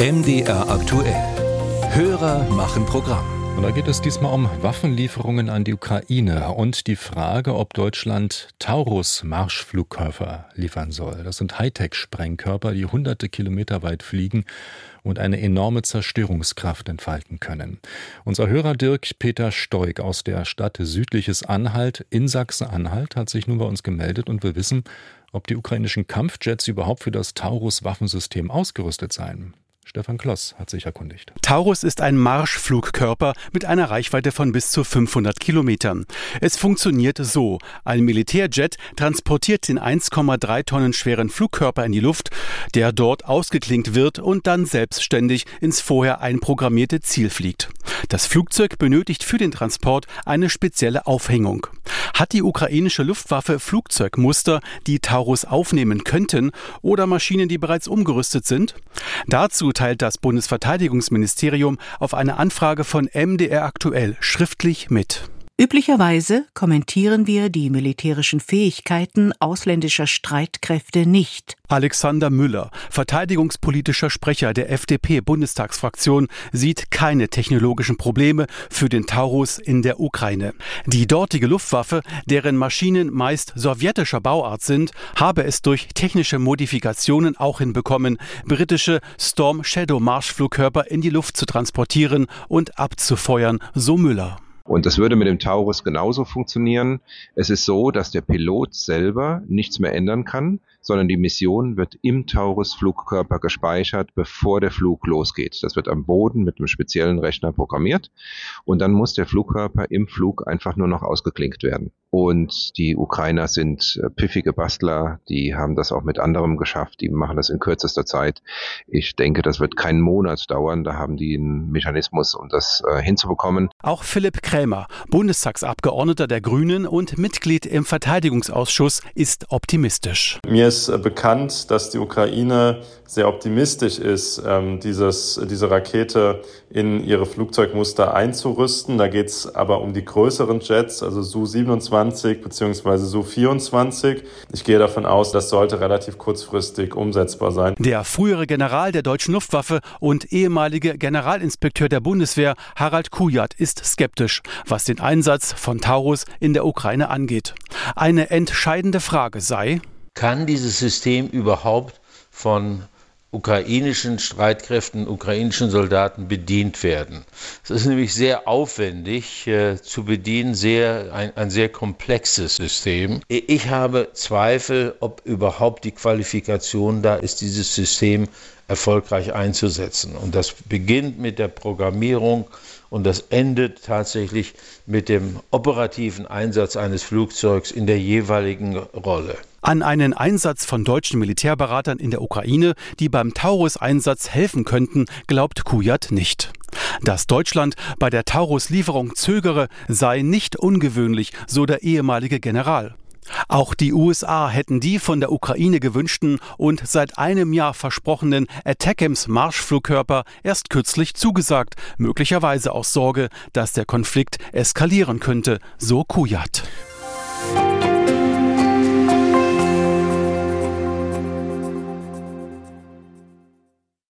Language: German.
MDR aktuell. Hörer machen Programm. Und da geht es diesmal um Waffenlieferungen an die Ukraine und die Frage, ob Deutschland Taurus-Marschflugkörper liefern soll. Das sind Hightech-Sprengkörper, die hunderte Kilometer weit fliegen und eine enorme Zerstörungskraft entfalten können. Unser Hörer Dirk Peter Stoik aus der Stadt Südliches Anhalt in Sachsen-Anhalt hat sich nun bei uns gemeldet und will wissen, ob die ukrainischen Kampfjets überhaupt für das Taurus-Waffensystem ausgerüstet seien. Stefan Kloss hat sich erkundigt. Taurus ist ein Marschflugkörper mit einer Reichweite von bis zu 500 Kilometern. Es funktioniert so. Ein Militärjet transportiert den 1,3 Tonnen schweren Flugkörper in die Luft, der dort ausgeklinkt wird und dann selbstständig ins vorher einprogrammierte Ziel fliegt. Das Flugzeug benötigt für den Transport eine spezielle Aufhängung. Hat die ukrainische Luftwaffe Flugzeugmuster, die Taurus aufnehmen könnten oder Maschinen, die bereits umgerüstet sind? Dazu teilt das Bundesverteidigungsministerium auf eine Anfrage von MDR aktuell schriftlich mit. Üblicherweise kommentieren wir die militärischen Fähigkeiten ausländischer Streitkräfte nicht. Alexander Müller, verteidigungspolitischer Sprecher der FDP-Bundestagsfraktion, sieht keine technologischen Probleme für den Taurus in der Ukraine. Die dortige Luftwaffe, deren Maschinen meist sowjetischer Bauart sind, habe es durch technische Modifikationen auch hinbekommen, britische Storm Shadow Marschflugkörper in die Luft zu transportieren und abzufeuern, so Müller. Und das würde mit dem Taurus genauso funktionieren. Es ist so, dass der Pilot selber nichts mehr ändern kann, sondern die Mission wird im Taurus-Flugkörper gespeichert, bevor der Flug losgeht. Das wird am Boden mit einem speziellen Rechner programmiert und dann muss der Flugkörper im Flug einfach nur noch ausgeklinkt werden. Und die Ukrainer sind äh, pfiffige Bastler, die haben das auch mit anderem geschafft, die machen das in kürzester Zeit. Ich denke, das wird keinen Monat dauern, da haben die einen Mechanismus, um das äh, hinzubekommen. Auch Philipp Krämer, Bundestagsabgeordneter der Grünen und Mitglied im Verteidigungsausschuss, ist optimistisch. Mir ist äh, bekannt, dass die Ukraine sehr optimistisch ist, ähm, dieses, diese Rakete in ihre Flugzeugmuster einzurüsten. Da geht es aber um die größeren Jets, also Su-27 24 bzw. Su 24. Ich gehe davon aus, das sollte relativ kurzfristig umsetzbar sein. Der frühere General der deutschen Luftwaffe und ehemalige Generalinspekteur der Bundeswehr Harald Kujat ist skeptisch, was den Einsatz von Taurus in der Ukraine angeht. Eine entscheidende Frage sei, kann dieses System überhaupt von ukrainischen Streitkräften, ukrainischen Soldaten bedient werden. Es ist nämlich sehr aufwendig äh, zu bedienen, sehr, ein, ein sehr komplexes System. Ich habe Zweifel, ob überhaupt die Qualifikation da ist, dieses System erfolgreich einzusetzen. Und das beginnt mit der Programmierung und das endet tatsächlich mit dem operativen Einsatz eines Flugzeugs in der jeweiligen Rolle. An einen Einsatz von deutschen Militärberatern in der Ukraine, die beim Taurus-Einsatz helfen könnten, glaubt Kujat nicht. Dass Deutschland bei der Taurus-Lieferung zögere, sei nicht ungewöhnlich, so der ehemalige General. Auch die USA hätten die von der Ukraine gewünschten und seit einem Jahr versprochenen Attackams Marschflugkörper erst kürzlich zugesagt, möglicherweise aus Sorge, dass der Konflikt eskalieren könnte, so Kujat.